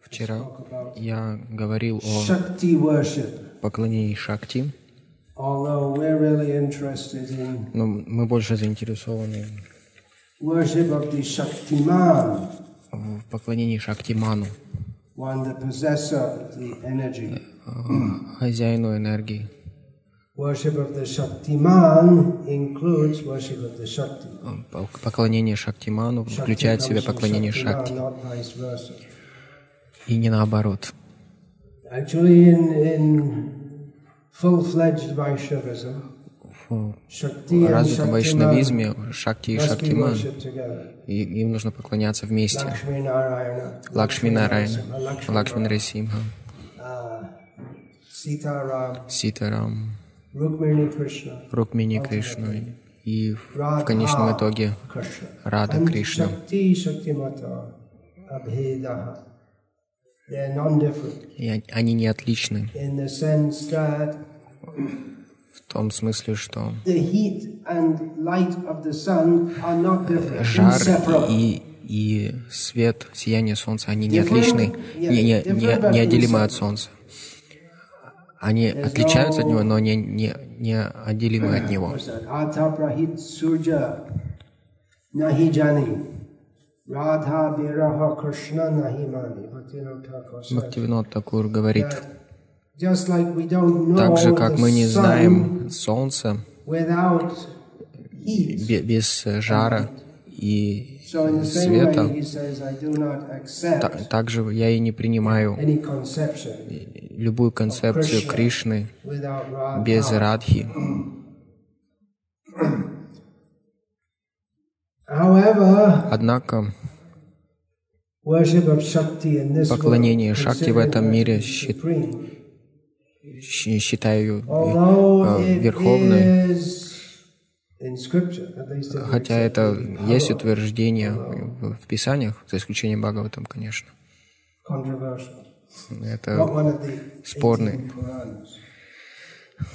Вчера я говорил о поклонении Шакти, но мы больше заинтересованы в поклонении Шактиману, хозяину энергии. Поклонение Шактиману включает в себя поклонение Шакти, и не наоборот. Actually, in, in full-fledged Vaishnavism, В развитом вайшнавизме Шакти и Шактиман, и им нужно поклоняться вместе. Лакшми Нарайна, Лакшми uh, Ram, Ситарам, Рукмини Кришну. И в конечном итоге. Рада Кришна. И они- не отличны. В том смысле, что жар и, и свет, сияние солнца, они не отличны, не, не, не, неотделимы от солнца. Они отличаются от него, но не, не, не отделимы от него. Бхактивинод Такур говорит, так же, как мы не знаем солнца без жара и Света, также я и не принимаю любую концепцию Кришны без Радхи. Однако Поклонение Шакти в этом мире считаю э, верховной, хотя это есть утверждение в Писаниях, за исключением Бхагаватам, конечно. Это спорный. 18 Puranas.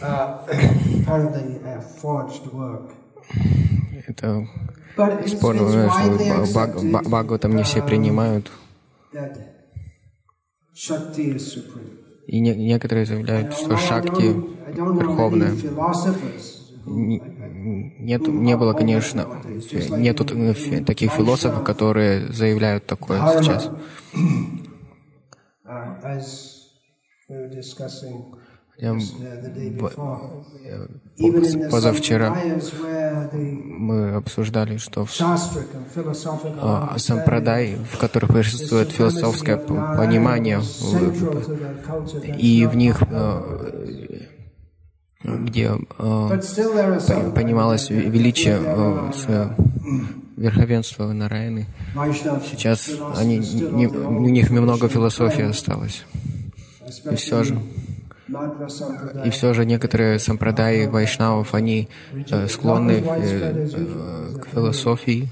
Uh, это спорно, что Бхагаватам не все uh, принимают, и не- некоторые заявляют, что Шакти верховная. Нет, не было, конечно, нету таких философов, которые заявляют такое сейчас. uh, Я uh, позавчера мы обсуждали, что в а, сампрадай, в которых присутствует философское понимание, и в них, э, где э, понималось ве- величие э, с- верховенства Нараяны. Сейчас они, не- у них много Krishna философии осталось. especially все же-. И все же некоторые сампрадаи вайшнавов, они э, склонны э, э, к философии,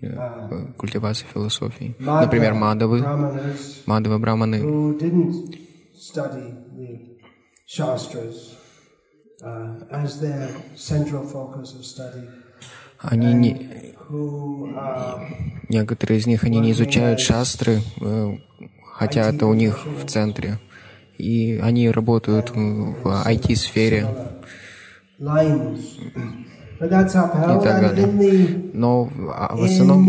э, к культивации философии. Например, Мадавы, Brahmanas они не, uh, некоторые из них они не изучают шастры, э, хотя это у них в центре. И они работают в IT-сфере и так далее. Но а в in основном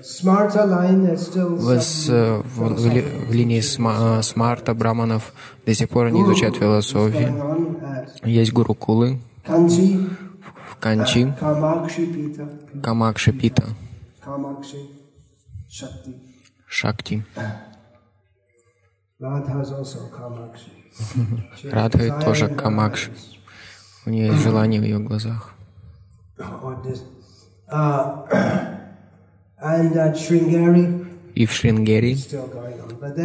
there's still в, линии сма- смарта браманов до сих пор они изучают философию. Есть гурукулы Kanchi, в Канчи, Pita, Камакша Пита. Шакти. Радха тоже in her Камакш. eyes. У нее есть желание в ее глазах. И в Шрингери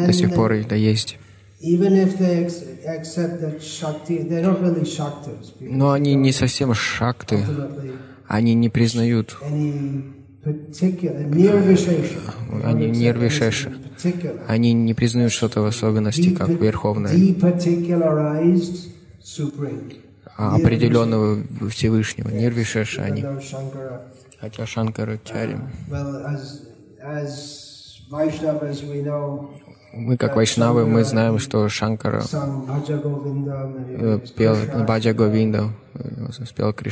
до сих пор это есть. Но они не совсем шакты. Они не признают, они particular. Они не признают что-то в особенности, как верховное, а определенного Всевышнего. Нирвишеши Even они. Хотя Шанкарачари, Well, as as Vaishnavas, we know, Мы, как вайшнавы, мы знаем, что Шанкара э, пел. Баджа Говинда, э, спел but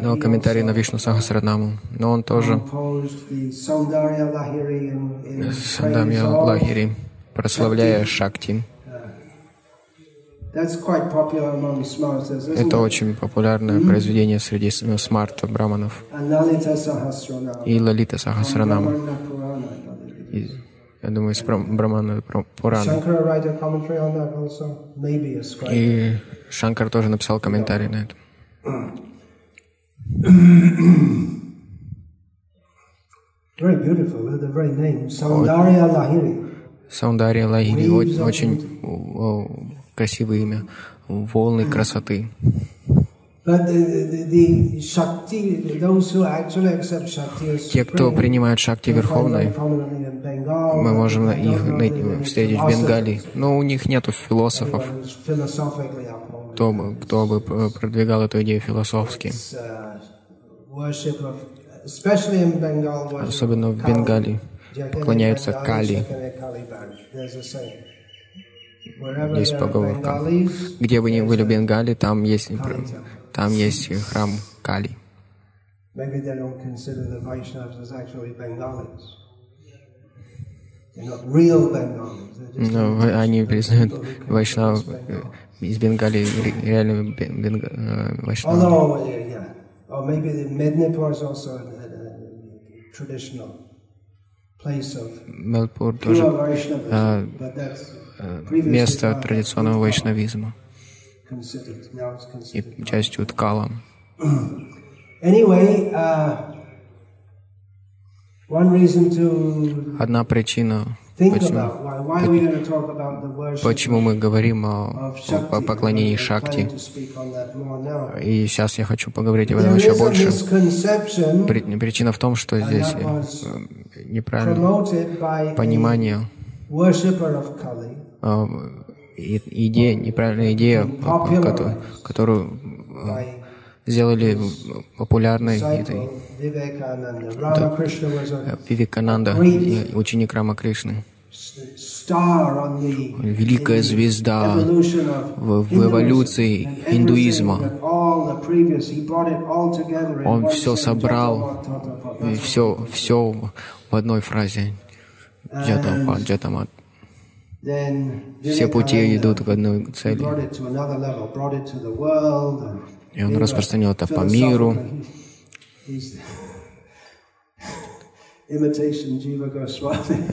Но he комментарий на Вишну Сахасранаму. Но он тоже composed the Saundarya Lahiri Это очень популярное произведение среди с- смарта браманов And Lalita Sahasranama. и Лалита Сахасранама. И, Я думаю, из Брам- Брамана Пурана. И Шанкар тоже написал комментарий на это. Very beautiful, the very name, Saundarya Lahiri. Саундария Лагири. О- Очень красивое имя. Волны красоты. Те, кто принимает Шакти Верховной, мы можем их встретить в Бенгалии. Но у них нету философов, кто бы, кто бы продвигал эту идею философски. uh, Особенно в. Бенгалии поклоняются Кали. Есть поговорка. Где бы ни были в Бенгалии, там есть, там есть храм Кали. Но они признают Вайшнав из Бенгалии ре- реально бен- бенга- э, Вайшнав. Although, yeah, yeah. Or maybe the Mednipur is also a, a, a traditional place of Мелпур тоже А, э, место традиционного вайшнавизма и частью Ткала. Anyway, uh, one reason to Одна причина, почему, почему мы говорим о, о поклонении Шакти. И сейчас я хочу поговорить об этом еще больше. Причина в том, что здесь э, неправильно promoted by a понимание, идея, неправильная идея, э, кото- которую by сделали популярной этой Вивекананда, ученик Рама Кришны. Великая звезда в, в эволюции индуизма. Он все собрал, все, все в одной фразе. Джатамат. Все пути идут к одной цели. И он распространил это по миру.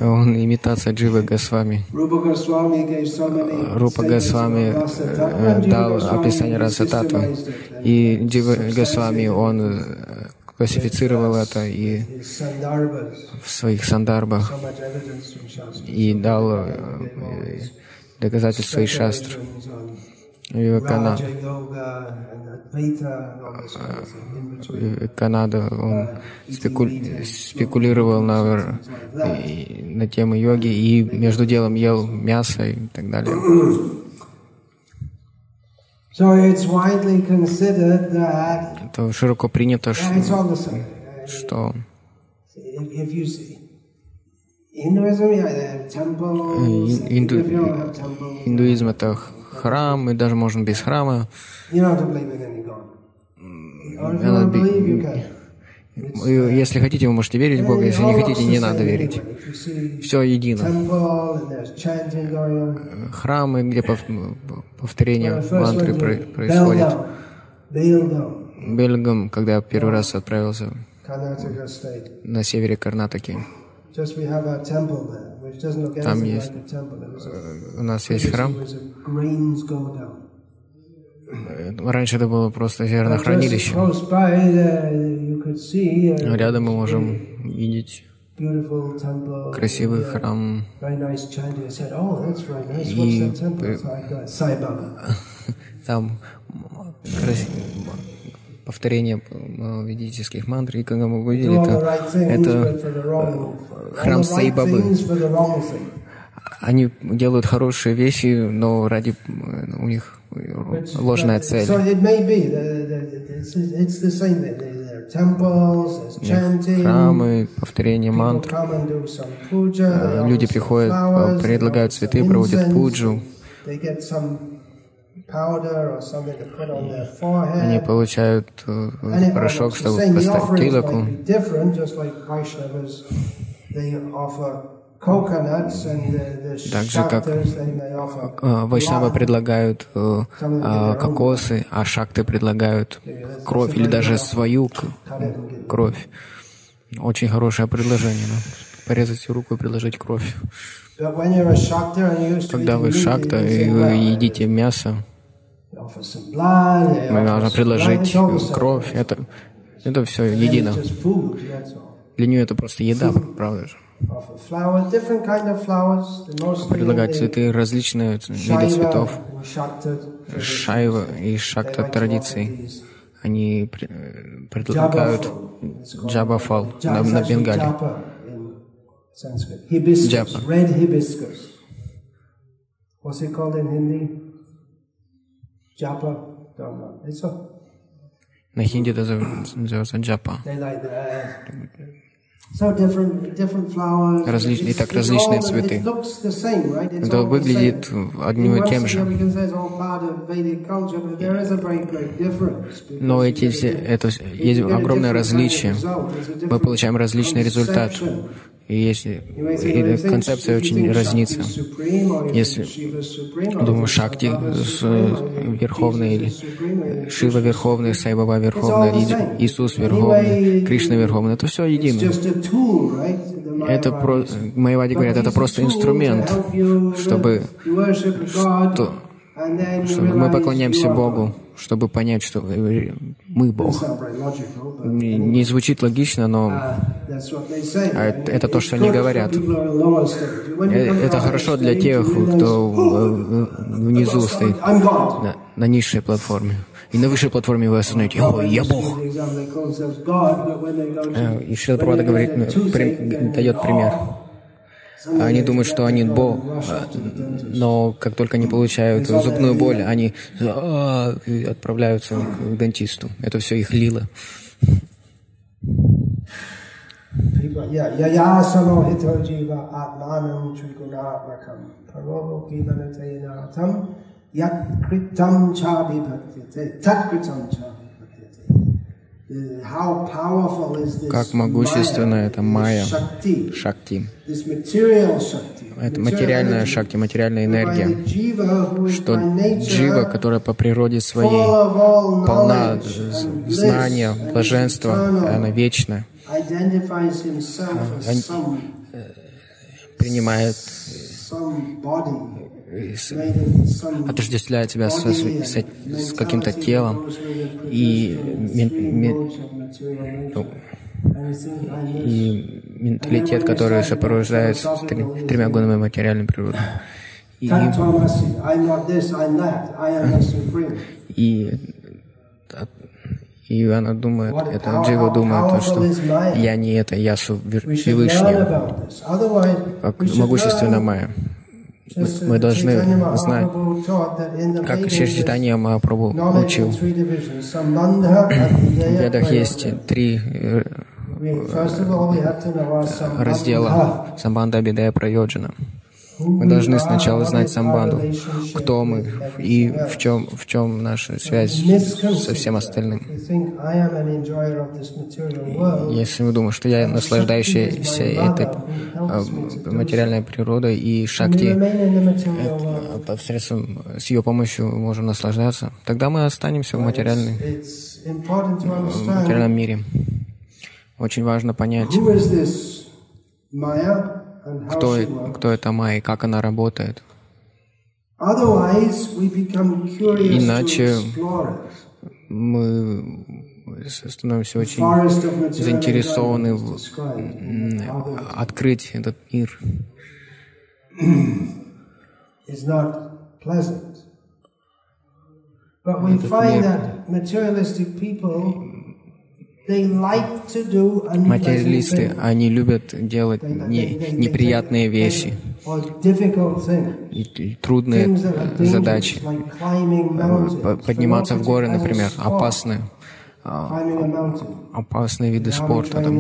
Он имитация Дживы Госвами. Рупа Госвами э, дал описание Расататвы. И Джива Госвами, он э, классифицировал это и в своих сандарбах, и дал э, доказательства из шастр. Вивекана- between. Канада, он спеку- спекулировал на, и- на темы йоги и между делом ел мясо и так далее. Yeah, they have temples. ин- инду- индуизм это храм, и даже можно без храма. надо Если хотите, вы можете верить в Бога, если не хотите, не надо верить. Все едино. Храмы, где пов- повторение мантры происходит. Бельгам, когда я первый раз отправился на севере Карнатаки, Там есть- a, у нас есть храм. Раньше это было просто зернохранилище. Рядом мы можем видеть красивый uh, храм. "Oh. И What's that temple?" при- So I got Sai Baba. Там повторение э, ведических мантр. И когда мы увидели это, это храм all они делают хорошие вещи, но ради э, у них ложная цель. Храмы, повторение мантр. Люди приходят, предлагают цветы, проводят пуджу. Они получают э, порошок, чтобы поставить тилаку. Так же, как э, Вайшнава предлагают э, а, кокосы, а шакты предлагают кровь или даже свою кровь. Очень хорошее предложение. Ну, порезать руку и предложить кровь. Когда вы шакта и вы едите мясо, мы должны предложить кровь. Это, это все едино. Для нее это просто еда, правда же? Предлагать цветы, различные виды цветов, шайва и шакта традиций. Они предлагают джабафал на, на Бенгале. Джапа. What's it called in Hindi? Japa? Don't know. It's a на хинди это называется джапа. Различные, так различные цветы. Это выглядит одним и тем же. Но эти все, это есть огромное различие. Мы получаем различный результат. И если и концепция очень разнится. Если, думаю, Шакти Верховный или Шива Верховный, Сайбаба Верховный, Иисус Верховный, Кришна Верховный, это все едино. Это про... Майвади говорят, это просто инструмент, чтобы, что, чтобы мы поклоняемся Богу чтобы понять, что мы Бог. Не звучит логично, но это то, что они говорят. Э, это хорошо для тех, кто внизу стоит, на, на низшей платформе. И на высшей платформе вы осознаете, о, я Бог. Э, и Шрила Прабхада говорит, дает пример. Они думают, что они Бог, но как только они получают зубную боль, они а, отправляются к дантисту. Это все их лила. Cha как могущественно это майя, шакти. Это материальная шакти, материальная энергия, что джива, которая по природе своей полна знания, блаженства, она вечна, принимает отождествляет себя с, с, с каким-то телом и, ну, и менталитет, который сопровождается с тремя гонами материальной природы. И, и, и она думает, это Джива думает, что я не это, я Всевышний, как могущественная Майя мы должны знать, как Шри Махапрабху учил. В Ведах есть три э, раздела Самбанда, Бидая, Прайоджана. Мы должны сначала знать самбанду, кто мы и в чем, в чем наша связь со всем остальным. Если мы думаем, что я наслаждающийся этой а, материальной природой и шакти, это, посредством, с ее помощью можем наслаждаться, тогда мы останемся в, материальной, в материальном мире. Очень важно понять, кто, кто это Майя, как она работает. Иначе мы становимся очень заинтересованы в открыть этот мир. But we Материалисты, они любят делать не, неприятные вещи, трудные задачи. Подниматься в горы, например, опасные. а, опасные виды спорта. Там.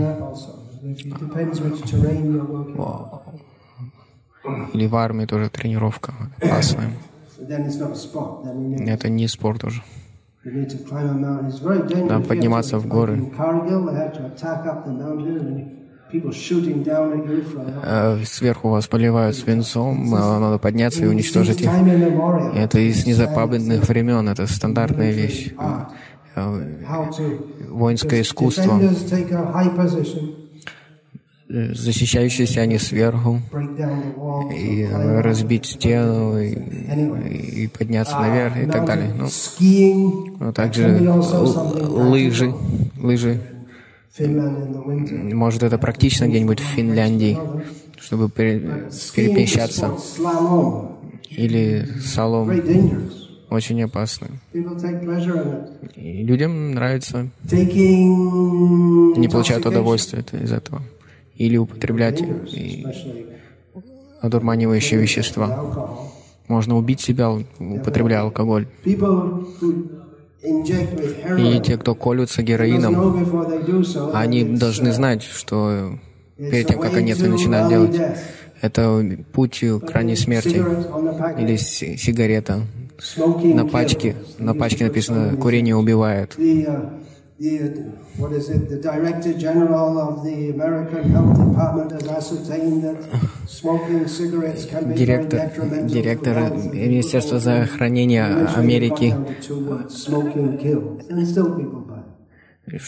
Или в армии тоже тренировка опасная. Это не спорт уже. Надо подниматься в горы. Э, сверху вас поливают свинцом, э, надо подняться и уничтожить их. Это из незапамятных времен, это стандартная вещь. Э, воинское искусство. Защищающиеся они сверху, и разбить стену, и, и подняться наверх, и так далее. Ну, а также лыжи, лыжи может, это практично где-нибудь в Финляндии, чтобы перемещаться. Или салом. Очень опасно. И людям нравится. Не получают удовольствие из этого. Или употреблять и одурманивающие вещества. Можно убить себя, употребляя алкоголь. И те, кто колются героином, они должны знать, что перед тем, как они это начинают делать, это путь к крайней смерти или сигарета. На пачке, на пачке написано «Курение убивает». The, what is it, the Director General of the American Health Department has ascertained that smoking cigarettes can be Директор, директор Министерства здравоохранения Америки.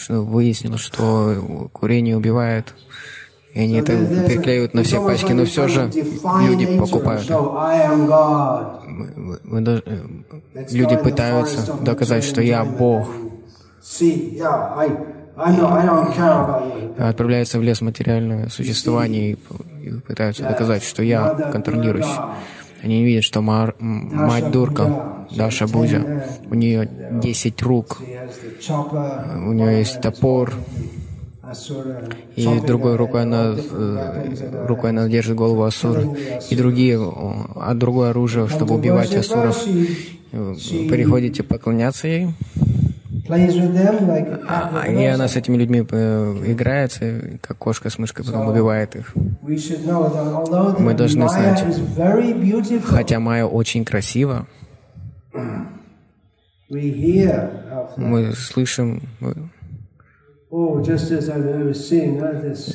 выяснил, что курение убивает, и они это приклеивают на все пачки, но все же люди покупают. Люди пытаются доказать, что я Бог, отправляются в лес материальное существование и, пытаются доказать, что я контролирующий. Они не видят, что мар, мать дурка, Даша Бузя, у нее 10 рук, у нее есть топор, и другой рукой она, э, рукой она держит голову Асуры, и другие, а другое оружие, чтобы убивать Асуров. Приходите поклоняться ей, и она с этими людьми э, играется, как кошка с мышкой, потом убивает их. Мы должны знать, хотя Майя очень красива, мы слышим, oh,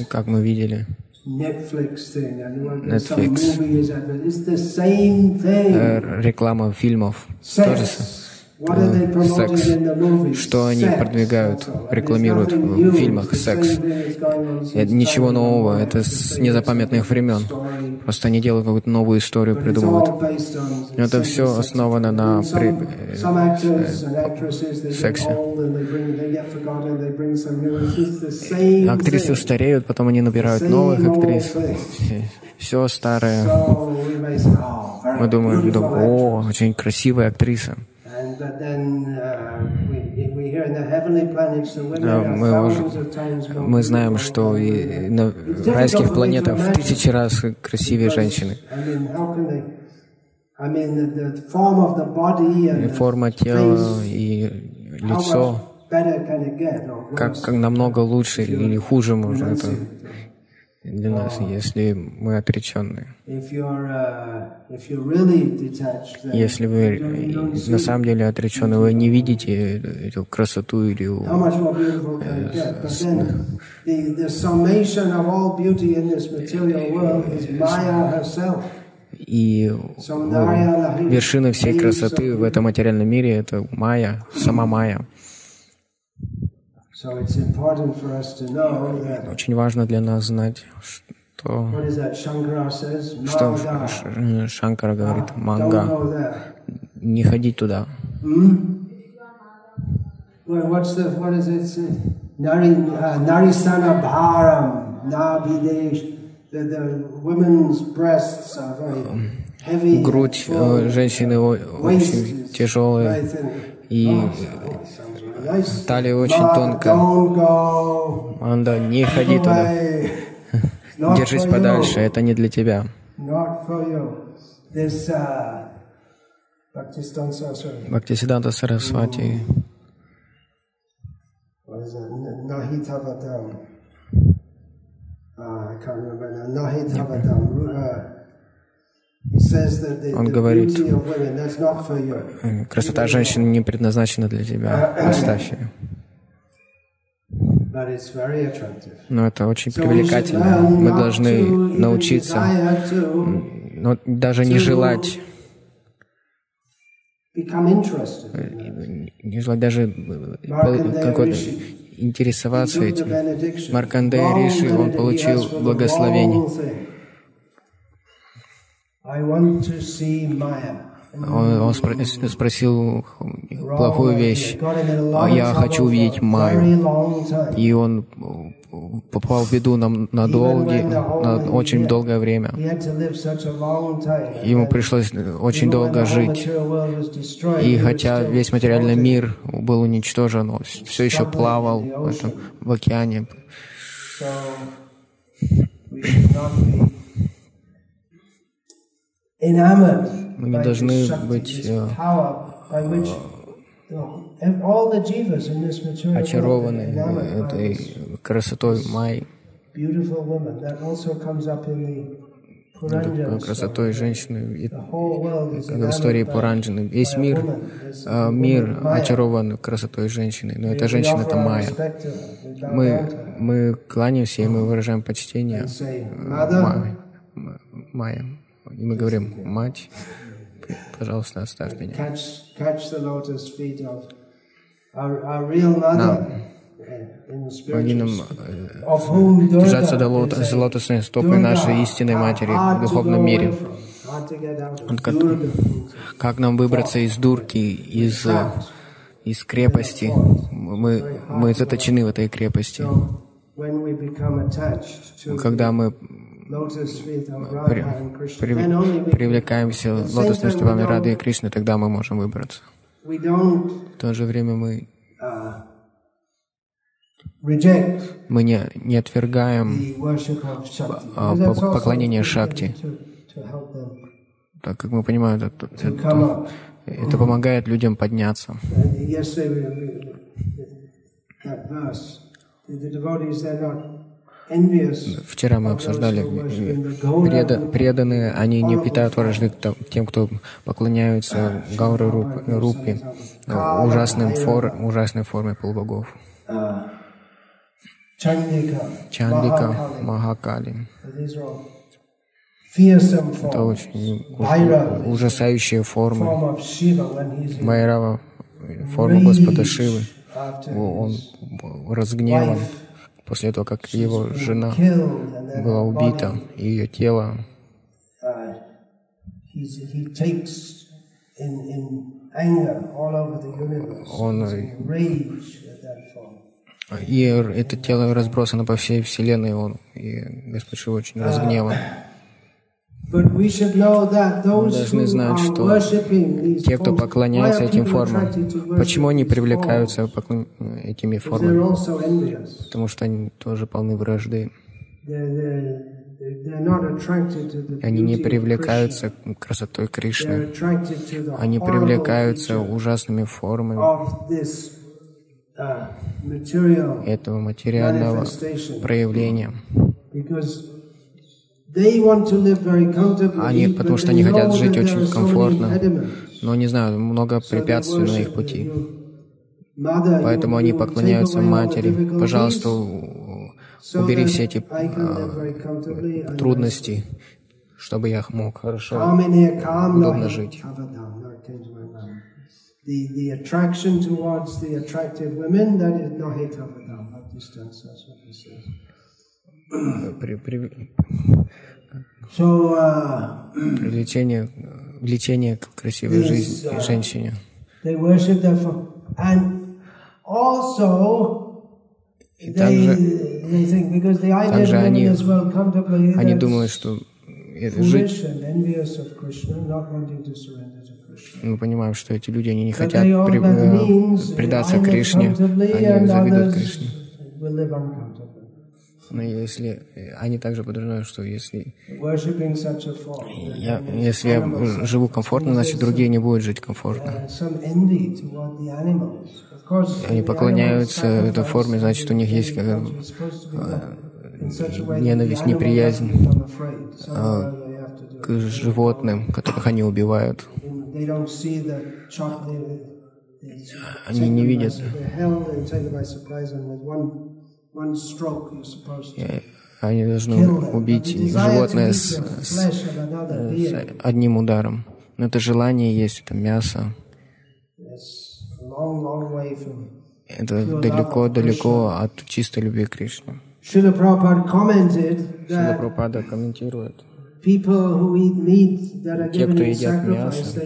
как мы видели, Netflix, реклама фильмов, тоже секс, что они продвигают, рекламируют в фильмах секс. Это ничего нового, это с незапамятных времен. Просто они делают какую-то новую историю, придумывают. Это все основано на при... э, сексе. Актрисы стареют, потом они набирают новых актрис. Все старое. Мы думаем, о, очень красивая актриса. Мы знаем, что и на райских планетах в тысячи раз красивее женщины. И форма тела и лицо. как, как намного лучше или хуже можно это для нас, если мы отреченные. Uh, если вы на самом деле отречены, вы не видите эту красоту или и вершина всей красоты в этом материальном мире — это Майя, сама Майя. Очень важно для нас знать, что, что Шанкара говорит, манга, не ходить туда. Hmm? Bharam, Nabhidesh, Грудь э, женщины очень тяжелая, и Талия очень тонкая. Анда, не ходи туда. Держись подальше, это не для тебя. Бхактисиданта Сарасвати. Uh, I can't remember now. Nahitavadam. Uh, Он говорит, э, красота женщины не предназначена для тебя, оставь ее. Но это очень привлекательно. Мы должны научиться, но даже не желать, that. не желать даже э, какой-то интересоваться этим. Long Риши, он получил благословение. Он, он спро- спросил плохую вещь. А я хочу увидеть Майю. И он попал в беду на, на, долгий, на очень долгое время. Ему пришлось очень долго жить. И хотя весь материальный мир был уничтожен, он все еще плавал в, этом, в океане. Мы не должны быть э, очарованы этой красотой Майи, красотой женщины, и, как в истории Пуранджины. Весь мир, э, мир очарован красотой женщины, но эта женщина — это Майя. Мы, мы кланяемся, и мы выражаем почтение. Майя. И мы говорим, мать, пожалуйста, оставь меня. Нам, помоги нам э, держаться до лот, за лотосной стопой нашей истинной матери в духовном мире. Как нам выбраться из дурки, из, э, из крепости? Мы, мы заточены в этой крепости. Когда мы при, при, привлекаемся лотосными стопами Рады и Кришны, тогда мы можем выбраться. В то же время мы, мы не, не отвергаем а, по- поклонение Шакти, так как мы понимаем, это, это, это помогает людям подняться. Вчера мы обсуждали, преда, преданные, они не питают вражды тем- кто поклоняются Гауры Руп- Рупи, э, ужасным фор, ужасной форме полубогов. Чандика, Махакали. Это очень уж- ужасающие формы. Майрава, форма Господа Шивы. Он разгневан после того, как его жена была убита, и ее тело Он, и это тело разбросано по всей Вселенной, он, и Господь Шива очень разгневан. Мы должны знать, что те, кто поклоняется этим формам, почему они привлекаются этими формами? Потому что они тоже полны вражды. Они не привлекаются красотой Кришны. Они привлекаются ужасными формами этого материального проявления. Они, потому что они хотят жить очень комфортно, но не знаю, много препятствий на их пути. Поэтому они поклоняются матери. Пожалуйста, убери все эти а, трудности, чтобы я мог хорошо, удобно жить. The, the attraction towards the attractive women, that is Nahitavadam, at distance, that's what he says. Uh, Привлечение, влечение к красивой жизни женщине. И также также они- они думают, что жить, foolish and envious of Krishna, not wanting to surrender to Krishna. мы понимаем, что эти люди, они не хотят при- э, предаться Кришне, они завидуют Кришне. Но если э, они также подразумевают, что если я, если я живу комфортно, значит другие не будут жить комфортно. Uh, они поклоняются этой форме, значит, у них есть э, ненависть, неприязнь э, к животным, которых они убивают. Они не видят. Они должны убить животное с, с, с одним ударом. Но это желание есть, это мясо. Это далеко-далеко от чистой любви к Кришне. Шила Прабхупада комментирует, те, кто едят мясо,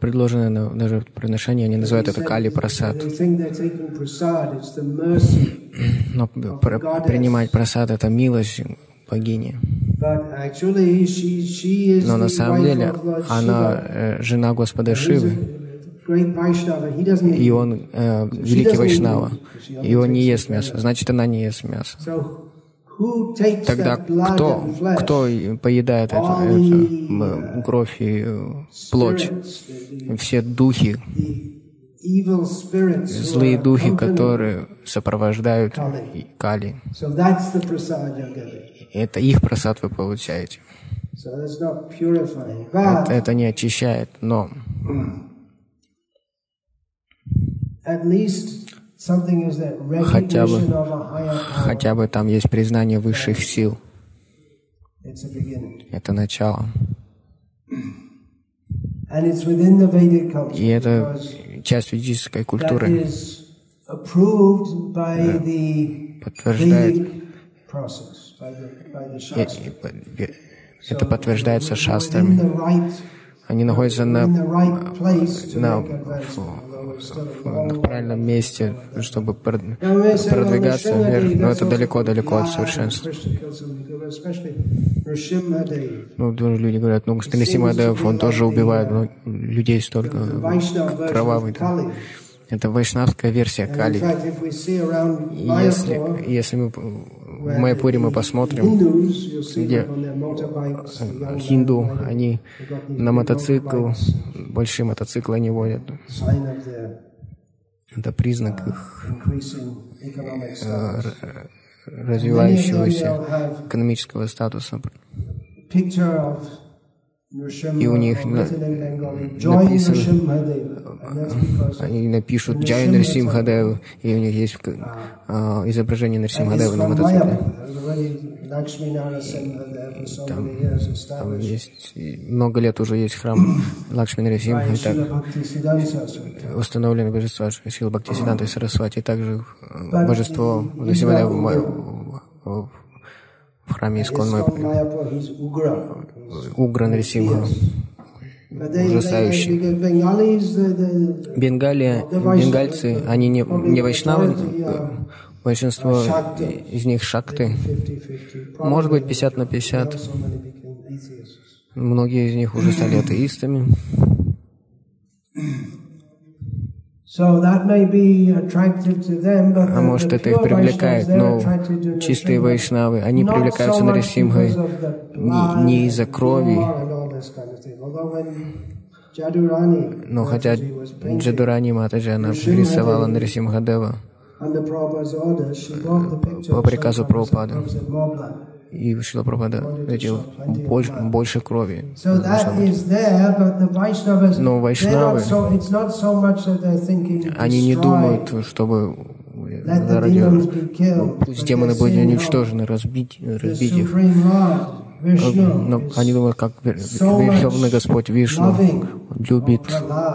предложенное даже приношение, они называют это кали прасад. Но принимать прасад — это милость богини. Но на самом деле она э, жена Господа Шивы, и он э, великий Вайшнава, и он не ест мясо, значит, она не ест мясо. Тогда кто, кто поедает это, это кровь и э, плоть? Все духи, злые духи, которые сопровождают Кали. Это их просад вы получаете. Это, это не очищает, но хотя бы, хотя бы там есть признание высших сил. Это начало. И это часть ведической культуры. подтверждает. Это подтверждается шастрами. Они находятся на, на, в правильном месте, чтобы продвигаться вверх, но это далеко-далеко от совершенства. Ну, люди говорят, ну, Нарисимадев, он тоже убивает, но людей столько кровавый. Это вайшнавская версия Кали. Если, если мы в Майпуре мы посмотрим, где хинду, они на мотоцикл, большие мотоциклы они водят. Это признак их э, развивающегося экономического статуса. И у них на, написано, они напишут Джай Нарсимхадев, и у них есть а, изображение Нарсимхадева на мотоцикле. Там, там есть, много лет уже есть храм Лакшми Нарисимха, и так установлены божества Сила Бхактисиданта и Сарасвати, и также божество Нарсимхадева в храме Искон Угра Нарисимха. Ужасающий. Бенгалия, бенгальцы, они не, не вайшнавы, большинство из них шакты. Может быть, 50 на 50. Многие из них уже стали атеистами. А может, это их привлекает, но чистые вайшнавы, они привлекаются Нарисимхой не, не из-за крови, но хотя Джадурани Матаджи, она рисовала Нарисимхадева по приказу Прабхупады и Шила Прабхада хотел больше, больше крови. Но вайшнавы, они не думают, чтобы ради, ну, пусть демоны будут уничтожены, разбить, разбить их. Но они думают, как Верховный Господь Вишну любит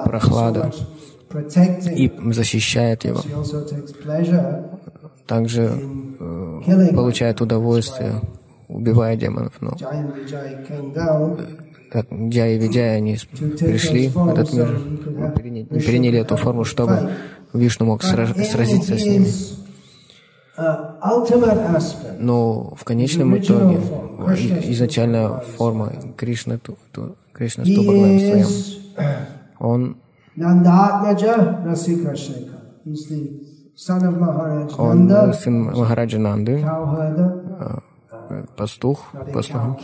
прохлада и защищает его. Также э, получает удовольствие убивая демонов. Но как Джай и Видяй, они пришли в этот мир, приняли, приняли эту форму, чтобы Вишну мог сразиться с ними. Но в конечном итоге изначально форма Кришны, ту, ту, Кришна с Тубаглаем своим, он он сын Махараджа Нанды, пастух, пастух,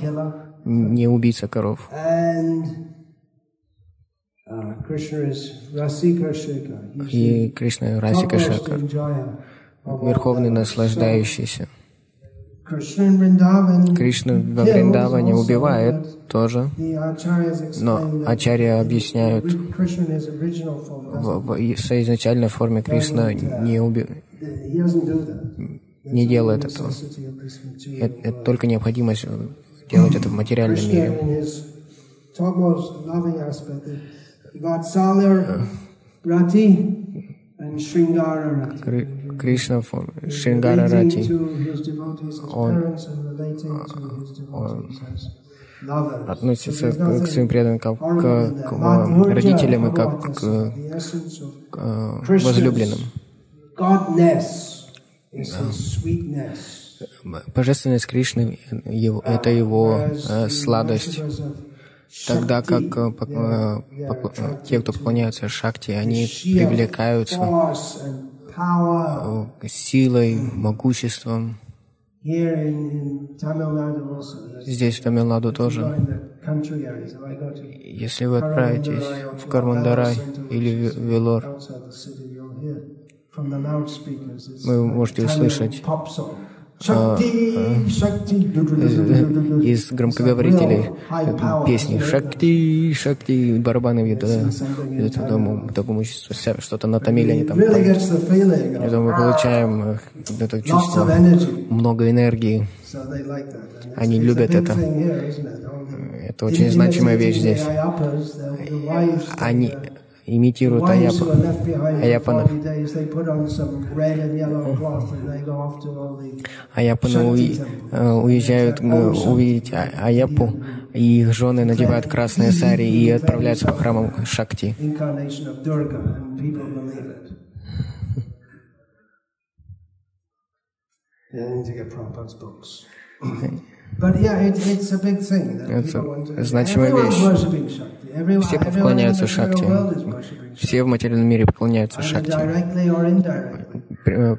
не убийца коров. И Кришна Расика Шекар, верховный наслаждающийся. Кришна во Вриндаване убивает тоже, но ачарья объясняют, в, в соизначальной форме Кришна не, уби... не делает этого. Это, это только необходимость делать это в материальном мире. Кришна Шрингара Рати, он, он относится к своим преданным как к, к родителям и как к, к возлюбленным. Божественность Кришны — это его э, сладость. тогда как э, э, те, кто поклоняются Шакти, они привлекаются силой, могуществом. Здесь, в Тамилнаду тоже. Если вы отправитесь в Кармандарай или в Велор, вы можете услышать а, из громкоговорителей песни «Шакти, Шакти», барабаны видят, да, такому, такому что-то на тамиле они там. Это мы получаем э, это чувство, много энергии. Они любят это. Это очень значимая вещь здесь. Они, имитируют аяпа, аяпанов. Аяпаны э, уезжают увидеть а, аяпу, и их жены надевают красные сари и отправляются по храмам Шакти. Это значимая вещь. Все поклоняются Шакти. Все в материальном мире поклоняются Шакти.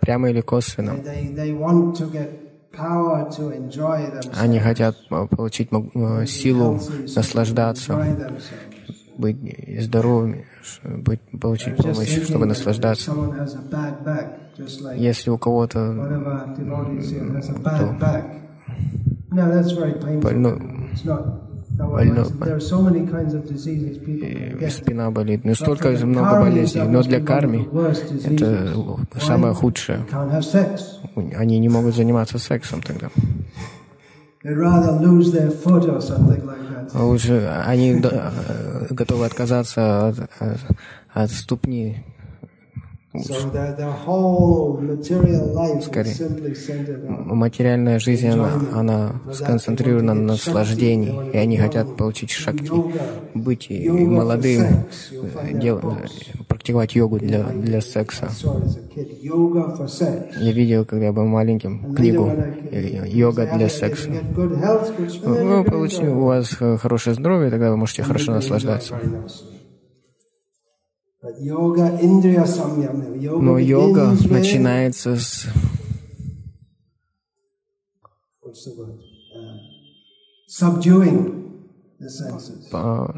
Прямо или косвенно. Они хотят получить силу наслаждаться, быть здоровыми, быть, получить помощь, чтобы наслаждаться. Если у кого-то больно, больно, спина болит. Ну, столько много болезней. Но для карми это самое худшее. Они не могут заниматься сексом тогда. Лучше они готовы отказаться от, от ступни Скорее, материальная жизнь, она, она сконцентрирована на наслаждении, и они хотят получить шакти, быть молодым, дел, практиковать йогу для, для секса. Я видел, когда я был маленьким, книгу «Йога для секса». Вы получите, у вас хорошее здоровье, тогда вы можете хорошо наслаждаться. Но йога начинается с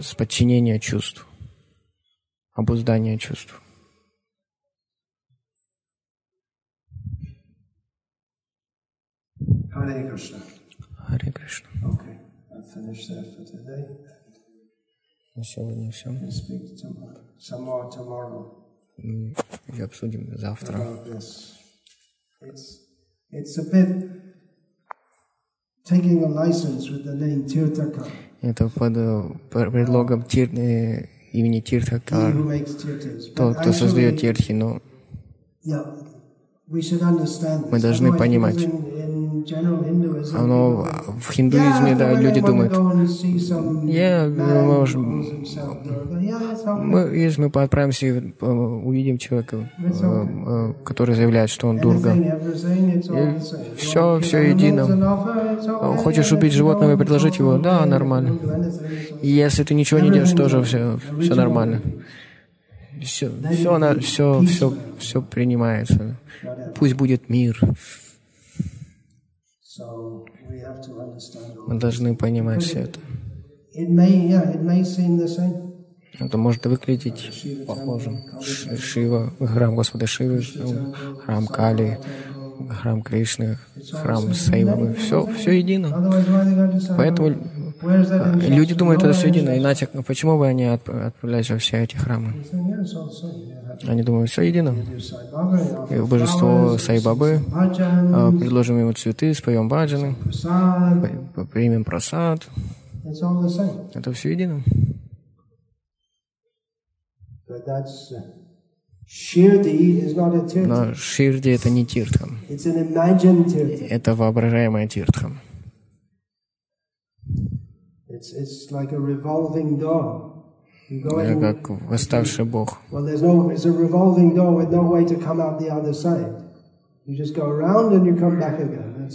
с подчинения чувств, обуздания чувств. Харе Кришна. Харе Кришна. Okay, I'll finish that for today. На сегодня все. И обсудим завтра. Это под предлогом тир, э, имени Тиртакар, тот, кто создает тирхи, но мы должны понимать, оно в хиндуизме, да, люди думают, я, мы, мы, если мы отправимся и э, увидим человека, э, э, который заявляет, что он дурга, и все, все едино. Хочешь убить животного и предложить его? Да, нормально. Если ты ничего не делаешь, тоже все, все нормально. Все, все, все, все, все принимается. Пусть будет мир. Мы должны понимать все это. Это может выглядеть похожим. Шива, храм Господа Шивы, храм Кали, храм Кришны, храм Сайбабы. Все, все едино. Поэтому люди думают, это все едино. Иначе почему бы они отправлялись во все эти храмы? Они думают, все едино. И божество Сайбабы, а, предложим ему цветы, споем баджаны, примем просад. Это все едино. Но Ширди это не тиртха. Это воображаемая тиртха.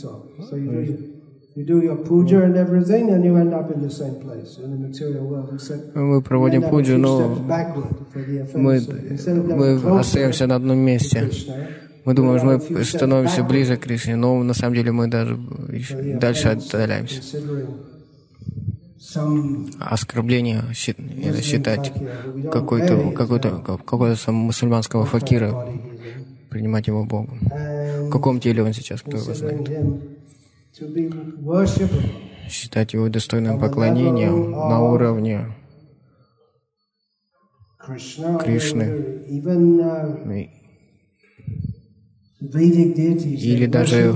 All. So you do мы проводим пуджу, но мы, мы остаемся на одном месте. Мы думаем, что мы становимся ближе к Кришне, но на самом деле мы даже дальше отдаляемся. Оскорбление это считать какой-то какой-то какого-то мусульманского факира, принимать его Богом. В каком теле он сейчас, кто его знает? считать его достойным поклонения на уровне Кришны. или даже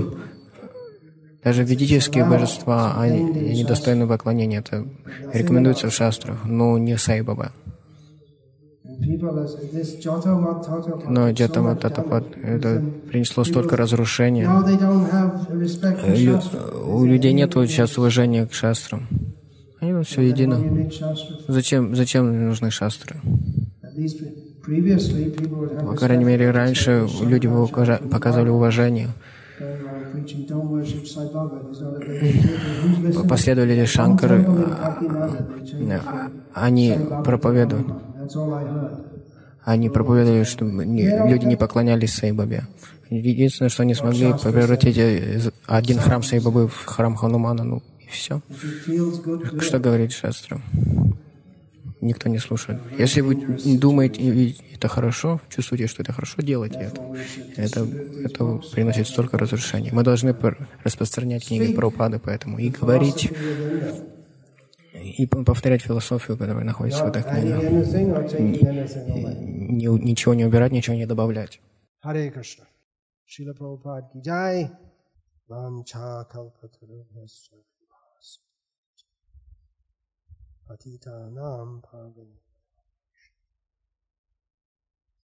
даже ведические божества, они, они достойны поклонения. Это рекомендуется в шастрах, но не Сайбаба. Но Джатамататапат это принесло столько разрушения. Лю, у людей нет сейчас уважения к шастрам. Они вот все едино. Зачем, зачем нужны шастры? По крайней мере, раньше люди показывали уважение. Последователи Шанкары, а, они проповедуют. Они проповедовали, что люди не поклонялись Сайбабе. Единственное, что они смогли превратить один храм Сайбабы в храм Ханумана, ну и все. Что говорит Шастра? Никто не слушает. Если вы думаете, это хорошо, чувствуете, что это хорошо, делайте это. Это, это приносит столько разрушений. Мы должны распространять книги про упады, поэтому и говорить и повторять философию, которая находится в этой книге. Ничего не убирать, ничего не добавлять. 菩提达那波罗蜜。